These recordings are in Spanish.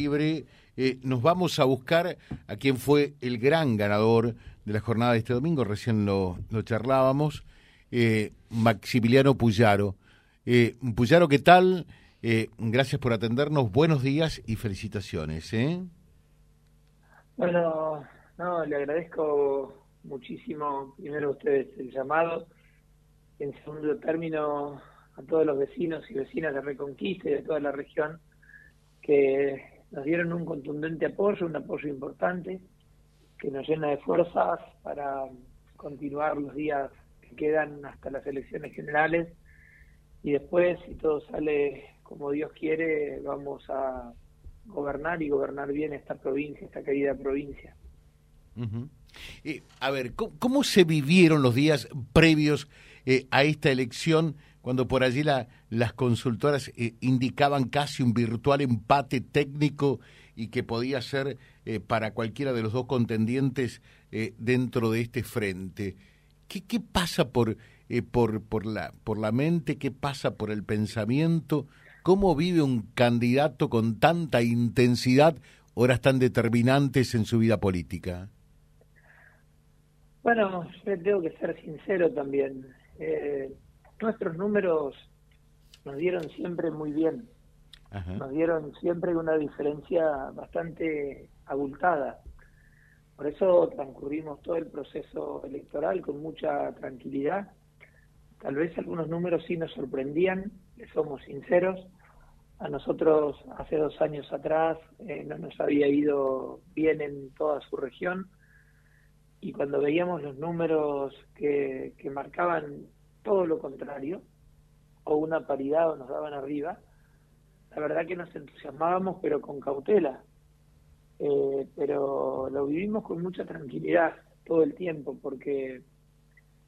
libre, eh, nos vamos a buscar a quien fue el gran ganador de la jornada de este domingo, recién lo, charlábamos, eh, Maximiliano Puyaro. Eh, Puyaro, ¿qué tal? gracias por atendernos, buenos días y felicitaciones. Bueno, no, le agradezco muchísimo primero a ustedes el llamado, en segundo término a todos los vecinos y vecinas de Reconquista y de toda la región que nos dieron un contundente apoyo, un apoyo importante que nos llena de fuerzas para continuar los días que quedan hasta las elecciones generales y después, si todo sale como Dios quiere, vamos a gobernar y gobernar bien esta provincia, esta querida provincia. Eh, a ver, ¿cómo, se vivieron los días previos eh, a esta elección? cuando por allí la, las consultoras eh, indicaban casi un virtual empate técnico y que podía ser eh, para cualquiera de los dos contendientes dentro de este frente. ¿Qué, pasa por, por, por, la, por la mente? ¿Qué pasa por el pensamiento? ¿Cómo vive un candidato con tanta intensidad, horas tan determinantes en su vida política? Bueno, tengo que ser sincero también. Eh, nuestros números nos dieron siempre muy bien. Nos dieron siempre una diferencia bastante abultada. Por eso transcurrimos todo el proceso electoral con mucha tranquilidad. Tal vez algunos números sí nos sorprendían, somos sinceros. A nosotros hace dos años atrás eh, no nos había ido bien en toda su región y cuando veíamos los números que, que marcaban todo lo contrario, o una paridad o nos daban arriba, la verdad que nos entusiasmábamos, pero con cautela. Eh, pero lo vivimos con mucha tranquilidad todo el tiempo, porque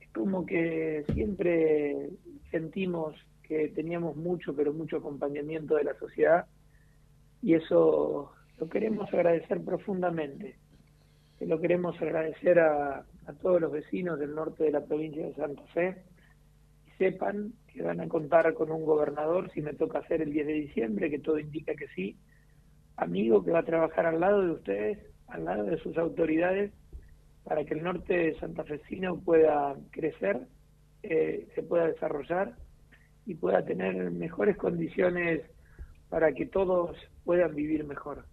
es como que siempre sentimos que teníamos mucho, pero mucho acompañamiento de la sociedad, y eso lo queremos agradecer profundamente. Lo queremos agradecer a, todos los vecinos del norte de la provincia de Santa Fe, sepan que van a contar con un gobernador si me toca hacer el 10 de diciembre, que todo indica que sí, amigo que va a trabajar al lado de ustedes, al lado de sus autoridades, para que el norte de Santa Fecino pueda crecer, eh, se pueda desarrollar y pueda tener mejores condiciones para que todos puedan vivir mejor.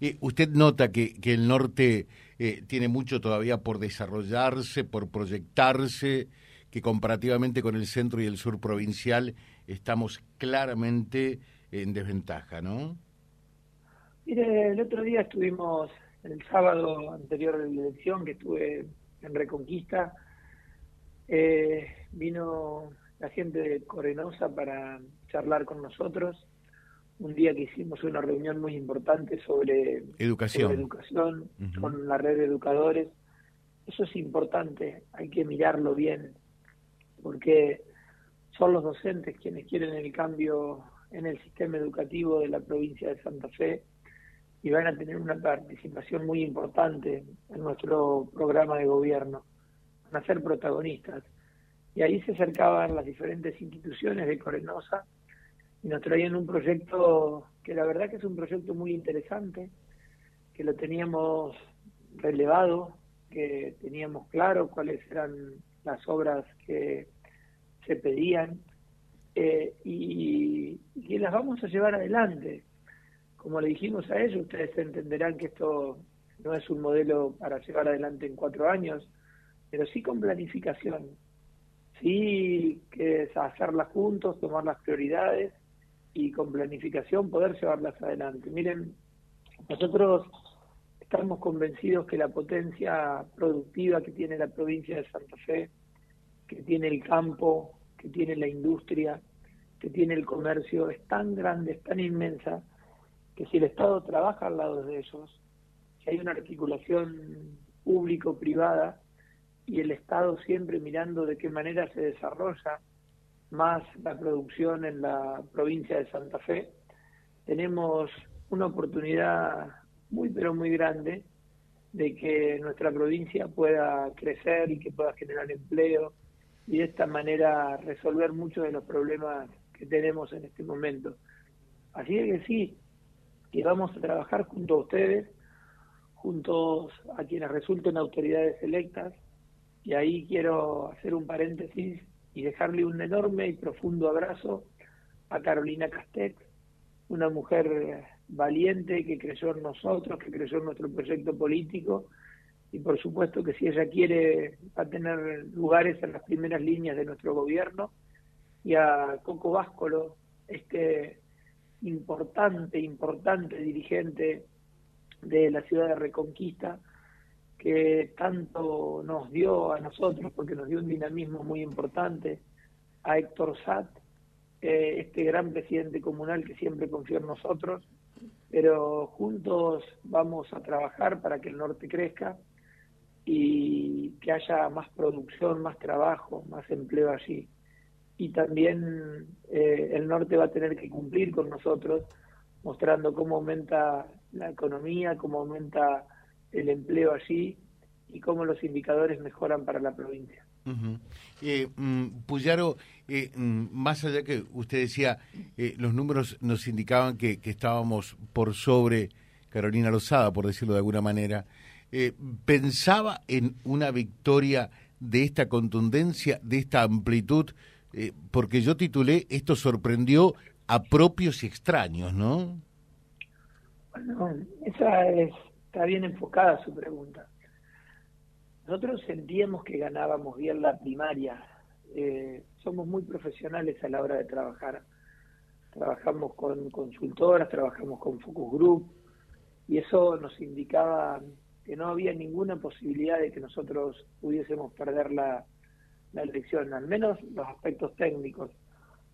Y ¿Usted nota que, el norte eh, tiene mucho todavía por desarrollarse, por proyectarse? que comparativamente con el centro y el sur provincial estamos claramente en desventaja, ¿no? Mire, el otro día estuvimos, el sábado anterior de la elección, que estuve en Reconquista, eh, vino la gente de Corenosa para charlar con nosotros. Un día que hicimos una reunión muy importante sobre educación, educación con la red de educadores. Eso es importante, hay que mirarlo bien porque son los docentes quienes quieren el cambio en el sistema educativo de la provincia de Santa Fe y van a tener una participación muy importante en nuestro programa de gobierno, van a ser protagonistas. Y ahí se acercaban las diferentes instituciones de Corenosa y nos traían un proyecto que la verdad que es un proyecto muy interesante, que lo teníamos relevado, que teníamos claro cuáles eran las obras que se pedían eh, y, que las vamos a llevar adelante. Como le dijimos a ellos, ustedes entenderán que esto no es un modelo para llevar adelante en cuatro años, pero sí con planificación. Sí que es hacerlas juntos, tomar las prioridades y con planificación poder llevarlas adelante. Miren, nosotros estamos convencidos que la potencia productiva que tiene la provincia de Santa Fe que tiene el campo, que tiene la industria, que tiene el comercio, es tan grande, es tan inmensa, que si el Estado trabaja al lado de ellos, si hay una articulación público-privada y el Estado siempre mirando de qué manera se desarrolla más la producción en la provincia de Santa Fe, tenemos una oportunidad muy pero muy grande de que nuestra provincia pueda crecer y que pueda generar empleo y de esta manera resolver muchos de los problemas que tenemos en este momento. Así es que sí, que vamos a trabajar junto a ustedes, juntos a quienes resulten autoridades electas, y ahí quiero hacer un paréntesis y dejarle un enorme y profundo abrazo a Carolina Castex, una mujer valiente que creyó en nosotros, que creyó en nuestro proyecto político y por supuesto que si ella quiere va a tener lugares en las primeras líneas de nuestro gobierno. Y a Coco Váscolo, este importante, importante dirigente de la ciudad de Reconquista, que tanto nos dio a nosotros, porque nos dio un dinamismo muy importante, a Héctor Sat, eh, este gran presidente comunal que siempre confió en nosotros, pero juntos vamos a trabajar para que el norte crezca y que haya más producción, más trabajo, más empleo allí. Y también eh, el norte va a tener que cumplir con nosotros, mostrando cómo aumenta la economía, cómo aumenta el empleo allí y cómo los indicadores mejoran para la provincia. eh, mm, Puyaro, eh, mm, más allá que usted decía, eh, los números nos indicaban que, que, estábamos por sobre Carolina Lozada, por decirlo de alguna manera, eh, ¿pensaba en una victoria de esta contundencia, de esta amplitud? Eh, porque yo titulé, esto sorprendió a propios y extraños, ¿no? Bueno, esa es, está bien enfocada su pregunta. Nosotros sentíamos que ganábamos bien la primaria. Eh, somos muy profesionales a la hora de trabajar. Trabajamos con consultoras, trabajamos con focus group y eso nos indicaba que no había ninguna posibilidad de que nosotros pudiésemos perder la, la elección, al menos los aspectos técnicos.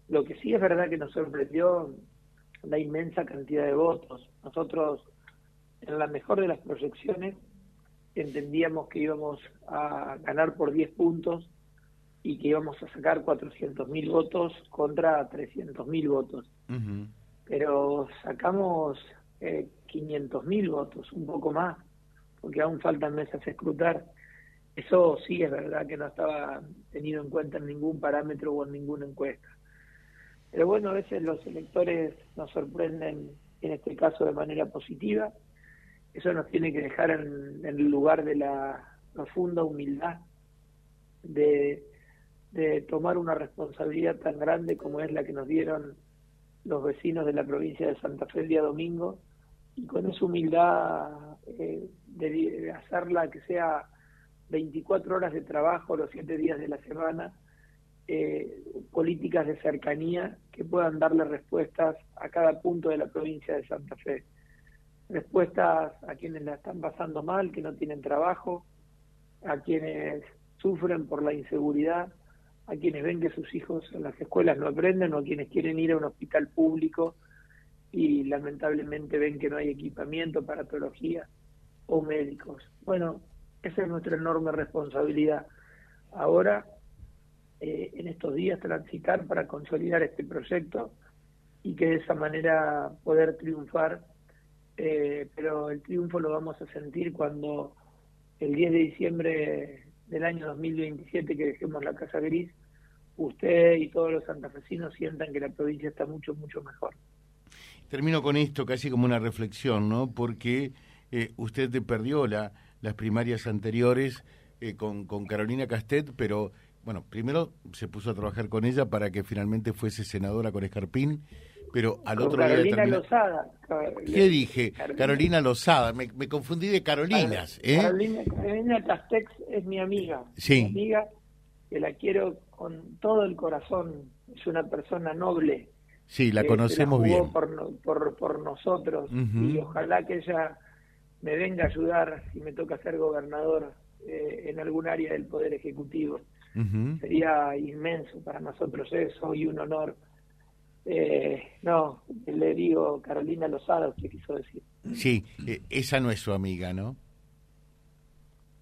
Lo que sí es verdad que nos sorprendió la inmensa cantidad de votos. Nosotros, en la mejor de las proyecciones, entendíamos que íbamos a ganar por 10 puntos y que íbamos a sacar 400.000 votos contra 300.000 votos. Uh -huh. Pero sacamos eh, 500.000 votos, un poco más, porque aún faltan mesas a escrutar. Eso sí es verdad que no estaba tenido en cuenta en ningún parámetro o en ninguna encuesta. Pero bueno, a veces los electores nos sorprenden, en este caso de manera positiva. Eso nos tiene que dejar en, el lugar de la profunda humildad, de, de tomar una responsabilidad tan grande como es la que nos dieron los vecinos de la provincia de Santa Fe el día domingo, y con esa humildad eh, de hacerla que sea 24 horas de trabajo los 7 días de la semana, eh, políticas de cercanía que puedan darle respuestas a cada punto de la provincia de Santa Fe. Respuestas a quienes la están pasando mal, que no tienen trabajo, a quienes sufren por la inseguridad, a quienes ven que sus hijos en las escuelas no aprenden o a quienes quieren ir a un hospital público y lamentablemente ven que no hay equipamiento para o médicos. Bueno, esa es nuestra enorme responsabilidad. Ahora, eh, en estos días, transitar para consolidar este proyecto y que de esa manera poder triunfar, eh, pero el triunfo lo vamos a sentir cuando el 10 de diciembre del año 2027 que dejemos la Casa Gris, usted y todos los santafesinos sientan que la provincia está mucho, mucho mejor. Termino con esto casi como una reflexión, ¿no? Porque eh, usted perdió la, las primarias anteriores eh, con, con Carolina Castet, pero bueno, primero se puso a trabajar con ella para que finalmente fuese senadora con Escarpín, pero al con otro Carolina día... Lozada. ¿Qué dije? Carolina, Carolina Lozada, me, me, confundí de Carolinas. ¿eh? Carolina, Carolina Castex es mi amiga. Sí. Mi amiga, que la quiero con todo el corazón, es una persona noble. Sí, la conocemos la bien. Por, por, por nosotros uh -huh. y ojalá que ella me venga a ayudar si me toca ser gobernador eh, en algún área del Poder Ejecutivo. Uh -huh. Sería inmenso para nosotros eso y un honor. Eh, no, le digo Carolina Lozada, usted quiso decir. Sí, eh, esa no es su amiga, ¿no?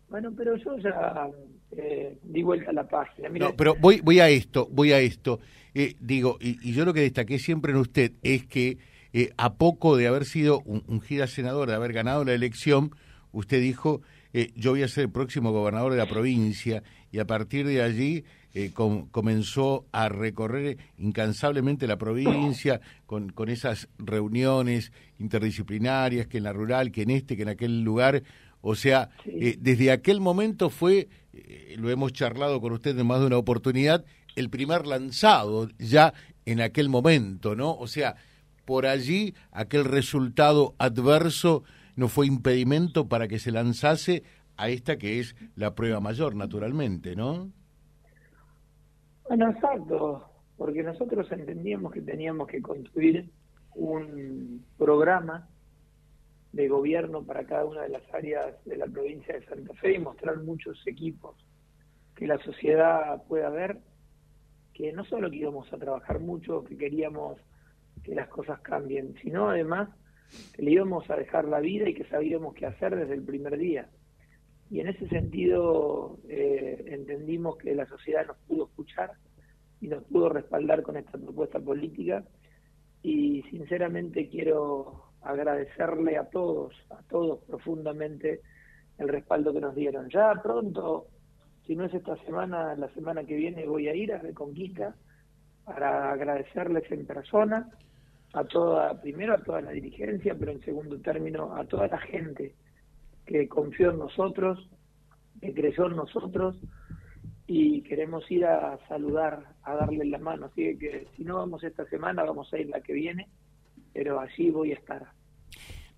Bueno, pero yo ya eh, di vuelta a la página. Mira, no, pero voy, voy a esto, voy a esto. Eh, digo, y, y, yo lo que destaqué siempre en usted es que eh, a poco de haber sido un, ungida senadora, de haber ganado la elección, usted dijo, eh, yo voy a ser el próximo gobernador de la provincia y a partir de allí eh, comenzó a recorrer incansablemente la provincia con, con esas reuniones interdisciplinarias, que en la rural, que en este, que en aquel lugar. O sea, eh, desde aquel momento fue, eh, lo hemos charlado con usted en más de una oportunidad, el primer lanzado ya en aquel momento, ¿no? O sea, por allí aquel resultado adverso no fue impedimento para que se lanzase a esta que es la prueba mayor, naturalmente, ¿no? Bueno, exacto, porque nosotros entendíamos que teníamos que construir un programa de gobierno para cada una de las áreas de la provincia de Santa Fe y mostrar muchos equipos que la sociedad pueda ver, que no solo que íbamos a trabajar mucho, que queríamos que las cosas cambien, sino además que le íbamos a dejar la vida y que sabíamos qué hacer desde el primer día. Y en ese sentido eh, entendimos que la sociedad nos pudo escuchar y nos pudo respaldar con esta propuesta política y sinceramente quiero agradecerle a todos, a todos profundamente el respaldo que nos dieron. Ya pronto, si no es esta semana, la semana que viene voy a ir a Reconquista para agradecerles en persona a toda, primero a toda la dirigencia, pero en segundo término a toda la gente que confió en nosotros, que creyó en nosotros y queremos ir a saludar, a darle la mano. Así que si no vamos esta semana, vamos a ir la que viene, pero allí voy a estar.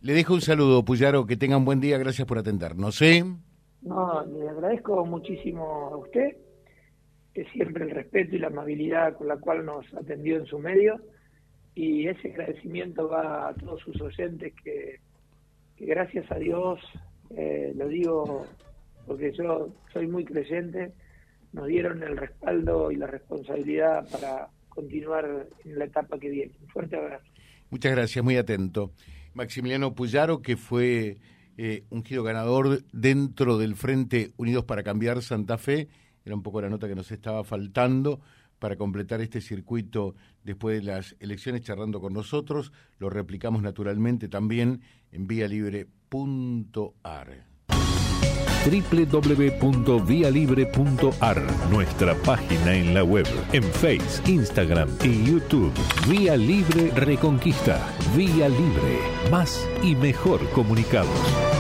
Le dejo un saludo, Puyaro, que tenga un buen día, gracias por atendernos. ¿sí? No, le agradezco muchísimo a usted, que siempre el respeto y la amabilidad con la cual nos atendió en su medio y ese agradecimiento va a todos sus oyentes que, gracias a Dios, eh, lo digo porque yo soy muy creyente, nos dieron el respaldo y la responsabilidad para continuar en la etapa que viene. Un fuerte abrazo. Muchas gracias, muy atento. Maximiliano Puyaro, que fue eh, un giro ganador dentro del Frente Unidos para Cambiar Santa Fe, era un poco la nota que nos estaba faltando para completar este circuito después de las elecciones charlando con nosotros. Lo replicamos naturalmente también en vialibre.ar www.vialibre.ar, nuestra página en la web, en Face, Instagram y YouTube. Vía Libre Reconquista. Vía Libre. Más y mejor comunicados.